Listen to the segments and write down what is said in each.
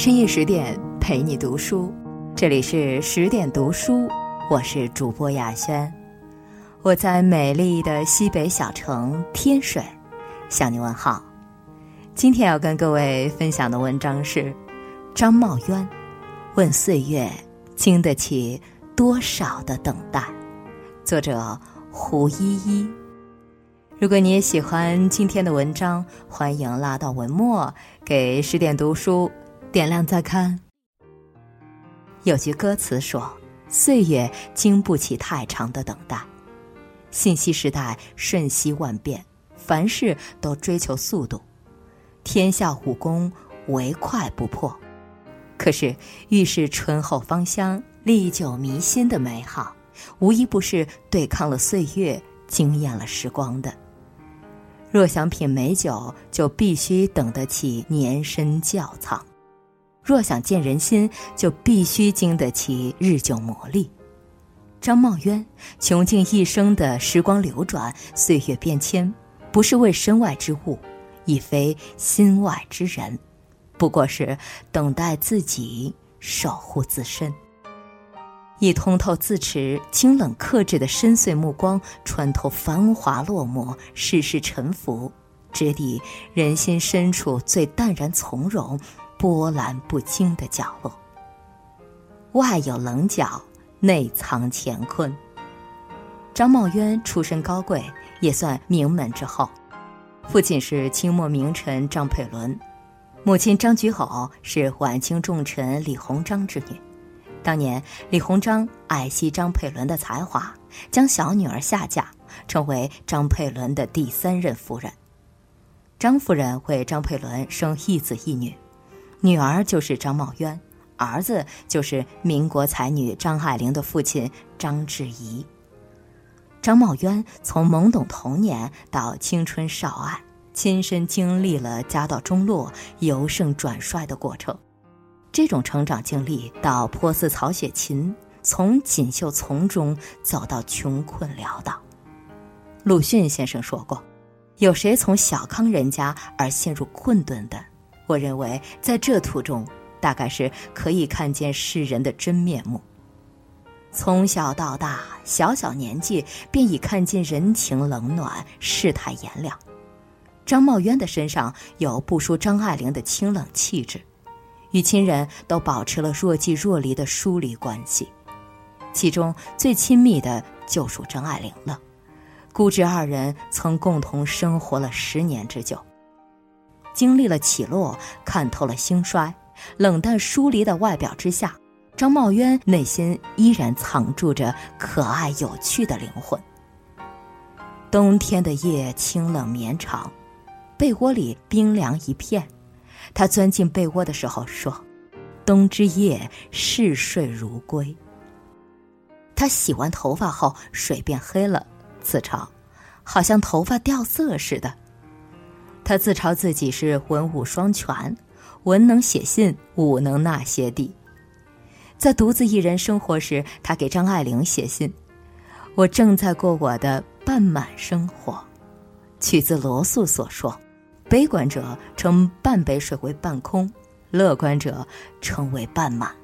深夜十点陪你读书，这里是十点读书，我是主播雅轩，我在美丽的西北小城天水向你问好。今天要跟各位分享的文章是张茂渊问岁月经得起多少的等待，作者胡依依。如果你也喜欢今天的文章，欢迎拉到文末给十点读书点亮再看。有句歌词说：“岁月经不起太长的等待。”信息时代瞬息万变，凡事都追求速度。天下武功唯快不破，可是遇是醇厚芳香、历久弥新的美好，无一不是对抗了岁月、惊艳了时光的。若想品美酒，就必须等得起年深窖藏；若想见人心，就必须经得起日久磨砺。张茂渊穷尽一生的时光流转、岁月变迁，不是为身外之物。亦非心外之人，不过是等待自己守护自身。以通透自持、清冷克制的深邃目光，穿透繁华落寞、世事沉浮，直抵人心深处最淡然从容、波澜不惊的角落。外有棱角，内藏乾坤。张茂渊出身高贵，也算名门之后。父亲是清末名臣张佩纶，母亲张菊侯是晚清重臣李鸿章之女。当年李鸿章爱惜张佩纶的才华，将小女儿下嫁，成为张佩纶的第三任夫人。张夫人为张佩纶生一子一女，女儿就是张茂渊，儿子就是民国才女张爱玲的父亲张志怡。张茂渊从懵懂童年到青春少爱，亲身经历了家道中落、由盛转衰的过程。这种成长经历，到颇似曹雪芹从锦绣丛中走到穷困潦倒。鲁迅先生说过：“有谁从小康人家而陷入困顿的？”我认为，在这途中，大概是可以看见世人的真面目。从小到大，小小年纪便已看尽人情冷暖、世态炎凉。张茂渊的身上有不输张爱玲的清冷气质，与亲人都保持了若即若离的疏离关系，其中最亲密的就属张爱玲了。姑侄二人曾共同生活了十年之久，经历了起落，看透了兴衰，冷淡疏离的外表之下。张茂渊内心依然藏住着可爱有趣的灵魂。冬天的夜清冷绵长，被窝里冰凉一片。他钻进被窝的时候说：“冬之夜，嗜睡如归。”他洗完头发后，水变黑了，自嘲：“好像头发掉色似的。”他自嘲自己是文武双全，文能写信，武能纳鞋底。在独自一人生活时，他给张爱玲写信：“我正在过我的半满生活。”取自罗素所说：“悲观者称半杯水为半空，乐观者称为半满。”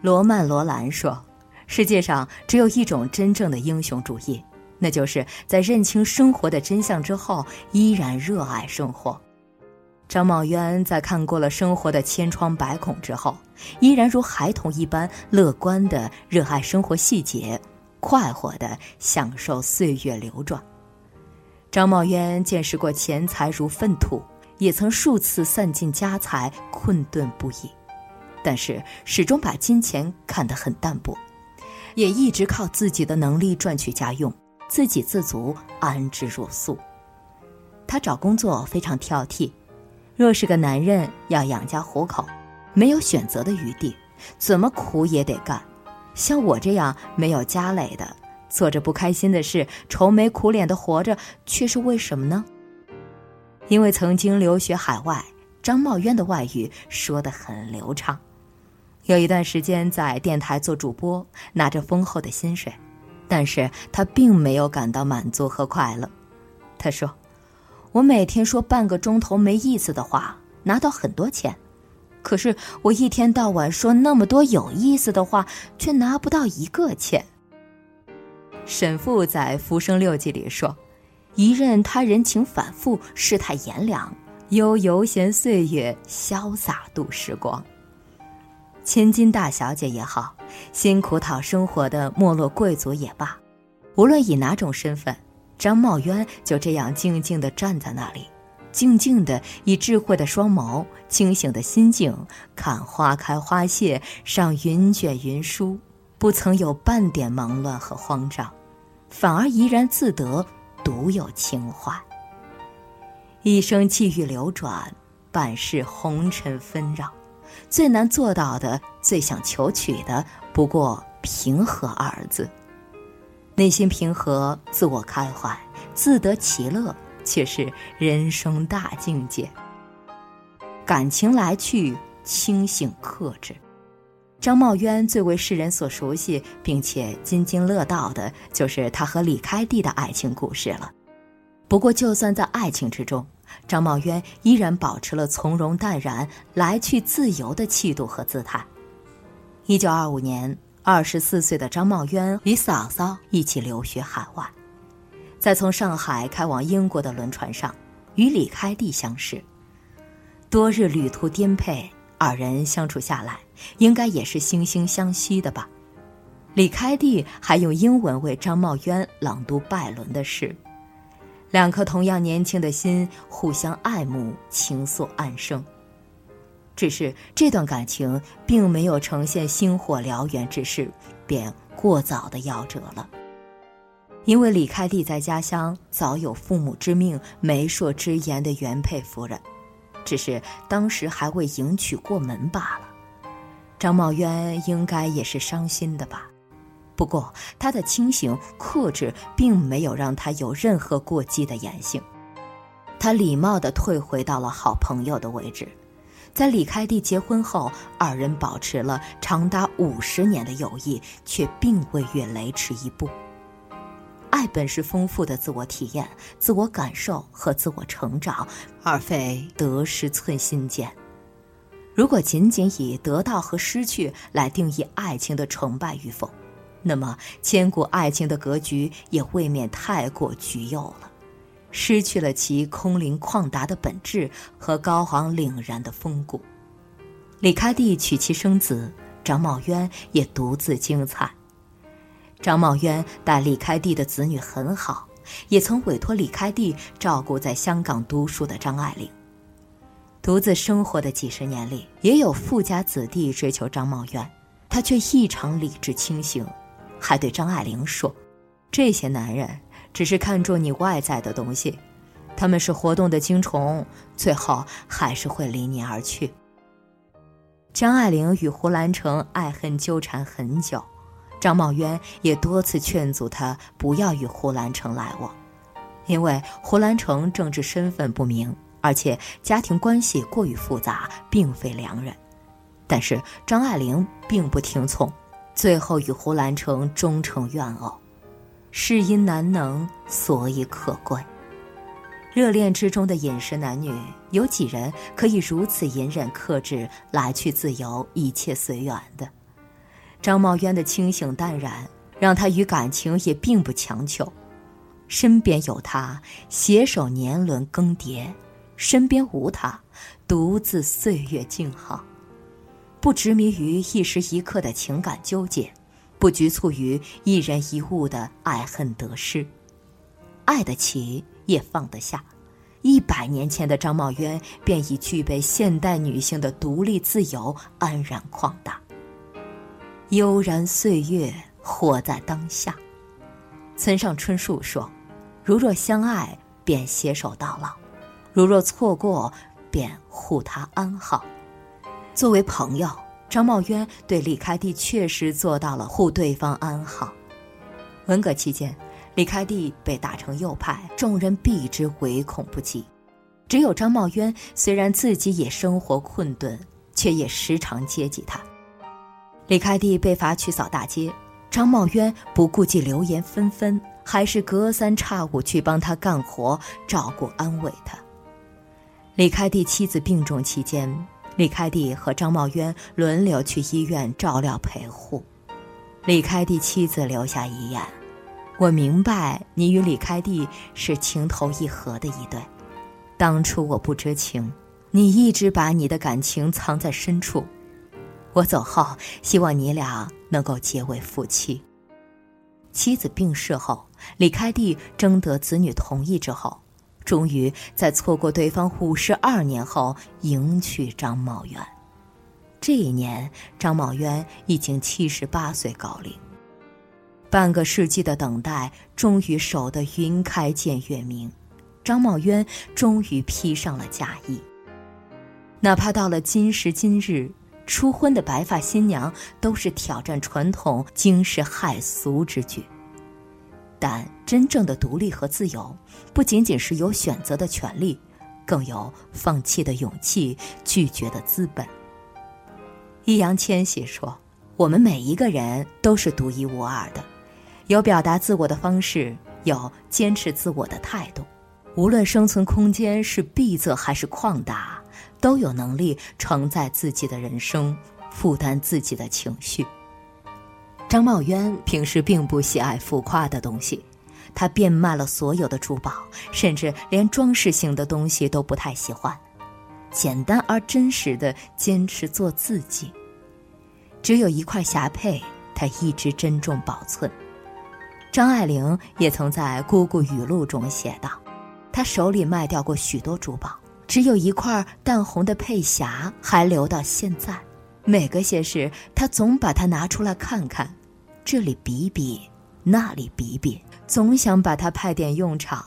罗曼·罗兰说：“世界上只有一种真正的英雄主义，那就是在认清生活的真相之后，依然热爱生活。”张茂渊在看过了生活的千疮百孔之后，依然如孩童一般乐观的热爱生活细节，快活的享受岁月流转。张茂渊见识过钱财如粪土，也曾数次散尽家财，困顿不已，但是始终把金钱看得很淡薄，也一直靠自己的能力赚取家用，自给自足，安之若素。他找工作非常挑剔。若是个男人要养家糊口，没有选择的余地，怎么苦也得干。像我这样没有家累的，做着不开心的事，愁眉苦脸的活着，却是为什么呢？因为曾经留学海外，张茂渊的外语说得很流畅。有一段时间在电台做主播，拿着丰厚的薪水，但是他并没有感到满足和快乐。他说。我每天说半个钟头没意思的话，拿到很多钱，可是我一天到晚说那么多有意思的话，却拿不到一个钱。沈复在《浮生六记》里说：“一任他人情反复，世态炎凉，悠游闲岁月，潇洒度时光。”千金大小姐也好，辛苦讨生活的没落贵族也罢，无论以哪种身份，张茂渊就这样静静地站在那里。静静的，以智慧的双眸、清醒的心境看花开花谢，赏云卷云舒，不曾有半点忙乱和慌张，反而怡然自得，独有情怀。一生气宇流转，半世红尘纷扰，最难做到的、最想求取的，不过平和二字。内心平和，自我开怀，自得其乐。却是人生大境界。感情来去，清醒克制。张茂渊最为世人所熟悉，并且津津乐道的，就是他和李开地的爱情故事了。不过，就算在爱情之中，张茂渊依然保持了从容淡然、来去自由的气度和姿态。一九二五年，二十四岁的张茂渊与嫂嫂一起留学海外。在从上海开往英国的轮船上，与李开地相识。多日旅途颠沛，二人相处下来，应该也是惺惺相惜的吧。李开地还用英文为张茂渊朗读拜伦的诗，两颗同样年轻的心互相爱慕，情愫暗生。只是这段感情并没有呈现星火燎原之势，便过早的夭折了。因为李开地在家乡早有父母之命、媒妁之言的原配夫人，只是当时还未迎娶过门罢了。张茂渊应该也是伤心的吧？不过他的清醒克制，并没有让他有任何过激的言行。他礼貌地退回到了好朋友的位置。在李开地结婚后，二人保持了长达五十年的友谊，却并未越雷池一步。爱本是丰富的自我体验、自我感受和自我成长，而非得失寸心间。如果仅仅以得到和失去来定义爱情的成败与否，那么千古爱情的格局也未免太过局囿了，失去了其空灵旷达的本质和高昂凛然的风骨。李开地娶妻生子，张茂渊也独自精彩。张茂渊待李开地的子女很好，也曾委托李开地照顾在香港读书的张爱玲。独自生活的几十年里，也有富家子弟追求张茂渊，他却异常理智清醒，还对张爱玲说：“这些男人只是看重你外在的东西，他们是活动的精虫，最后还是会离你而去。”张爱玲与胡兰成爱恨纠缠很久。张茂渊也多次劝阻他不要与胡兰成来往，因为胡兰成政治身份不明，而且家庭关系过于复杂，并非良人。但是张爱玲并不听从，最后与胡兰成终成怨偶。是因难能，所以可贵。热恋之中的饮食男女，有几人可以如此隐忍克制，来去自由，一切随缘的？张茂渊的清醒淡然，让他与感情也并不强求。身边有他，携手年轮更迭；身边无他，独自岁月静好。不执迷于一时一刻的情感纠结，不局促于一人一物的爱恨得失，爱得起也放得下。一百年前的张茂渊，便已具备现代女性的独立自由、安然旷达。悠然岁月，活在当下。村上春树说：“如若相爱，便携手到老；如若错过，便护他安好。”作为朋友，张茂渊对李开地确实做到了护对方安好。文革期间，李开地被打成右派，众人避之唯恐不及。只有张茂渊，虽然自己也生活困顿，却也时常接济他。李开地被罚去扫大街，张茂渊不顾及流言纷纷，还是隔三差五去帮他干活、照顾、安慰他。李开地妻子病重期间，李开地和张茂渊轮流去医院照料陪护。李开地妻子留下遗言：“我明白你与李开地是情投意合的一对，当初我不知情，你一直把你的感情藏在深处。我走后，希望你俩能够结为夫妻。”妻子病逝后，李开地征得子女同意之后。终于在错过对方五十二年后迎娶张茂渊。这一年，张茂渊已经七十八岁高龄。半个世纪的等待，终于守得云开见月明。张茂渊终于披上了嫁衣。哪怕到了今时今日，初婚的白发新娘都是挑战传统、惊世骇俗之举。但真正的独立和自由，不仅仅是有选择的权利，更有放弃的勇气、拒绝的资本。易烊千玺说：“我们每一个人都是独一无二的，有表达自我的方式，有坚持自我的态度。无论生存空间是闭塞还是旷达，都有能力承载自己的人生，负担自己的情绪。”张茂渊平时并不喜爱浮夸的东西，他变卖了所有的珠宝，甚至连装饰性的东西都不太喜欢，简单而真实的坚持做自己。只有一块匣佩，他一直珍重保存。张爱玲也曾在《姑姑语录》中写道：“她手里卖掉过许多珠宝，只有一块淡红的佩匣还留到现在。每个谢时，她总把它拿出来看看。”这里比比，那里比比，总想把它派点用场，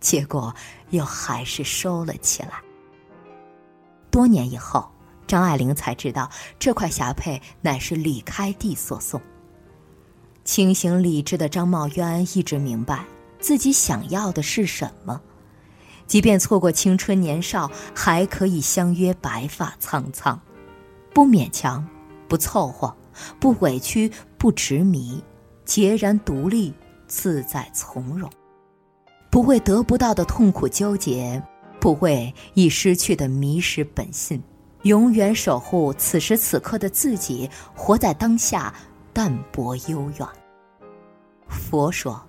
结果又还是收了起来。多年以后，张爱玲才知道这块霞帔乃是李开地所送。清醒理智的张茂渊一直明白自己想要的是什么，即便错过青春年少，还可以相约白发苍苍，不勉强，不凑合。不委屈，不执迷，孑然独立，自在从容，不为得不到的痛苦纠结，不为已失去的迷失本性，永远守护此时此刻的自己，活在当下，淡泊悠远。佛说：“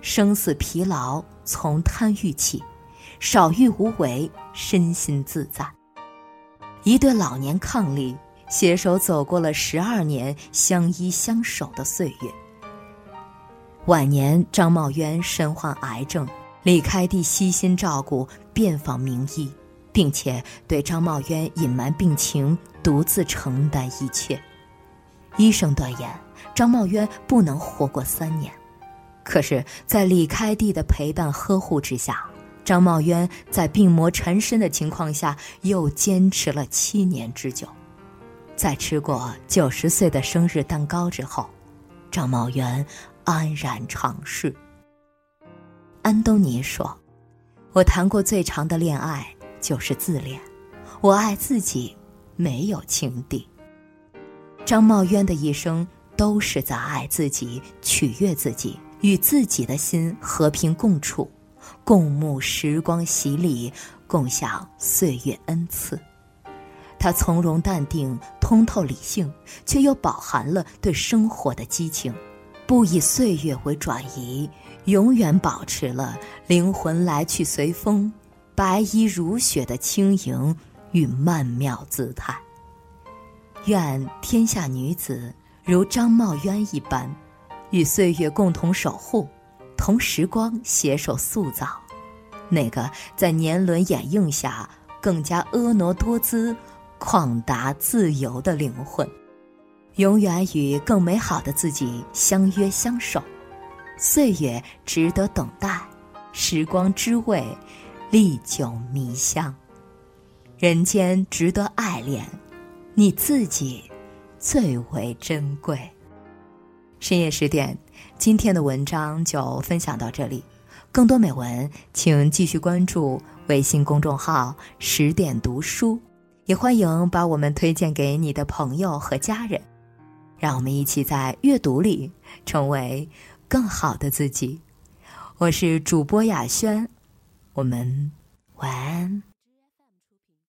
生死疲劳从贪欲起，少欲无为，身心自在。”一对老年伉俪。携手走过了十二年相依相守的岁月。晚年，张茂渊身患癌症，李开地悉心照顾，遍访名医，并且对张茂渊隐瞒病情，独自承担一切。医生断言，张茂渊不能活过三年。可是，在李开地的陪伴呵护之下，张茂渊在病魔缠身的情况下，又坚持了七年之久。在吃过九十岁的生日蛋糕之后，张茂元安然长逝。安东尼说：“我谈过最长的恋爱就是自恋，我爱自己，没有情敌。”张茂渊的一生都是在爱自己、取悦自己，与自己的心和平共处，共沐时光洗礼，共享岁月恩赐。他从容淡定，通透理性，却又饱含了对生活的激情，不以岁月为转移，永远保持了灵魂来去随风、白衣如雪的轻盈与曼妙姿态。愿天下女子如张茂渊一般，与岁月共同守护，同时光携手塑造，那个在年轮掩映下更加婀娜多姿。旷达自由的灵魂，永远与更美好的自己相约相守。岁月值得等待，时光之味历久弥香。人间值得爱恋，你自己最为珍贵。深夜十点，今天的文章就分享到这里。更多美文，请继续关注微信公众号“十点读书”。也欢迎把我们推荐给你的朋友和家人，让我们一起在阅读里成为更好的自己。我是主播雅轩，我们晚安。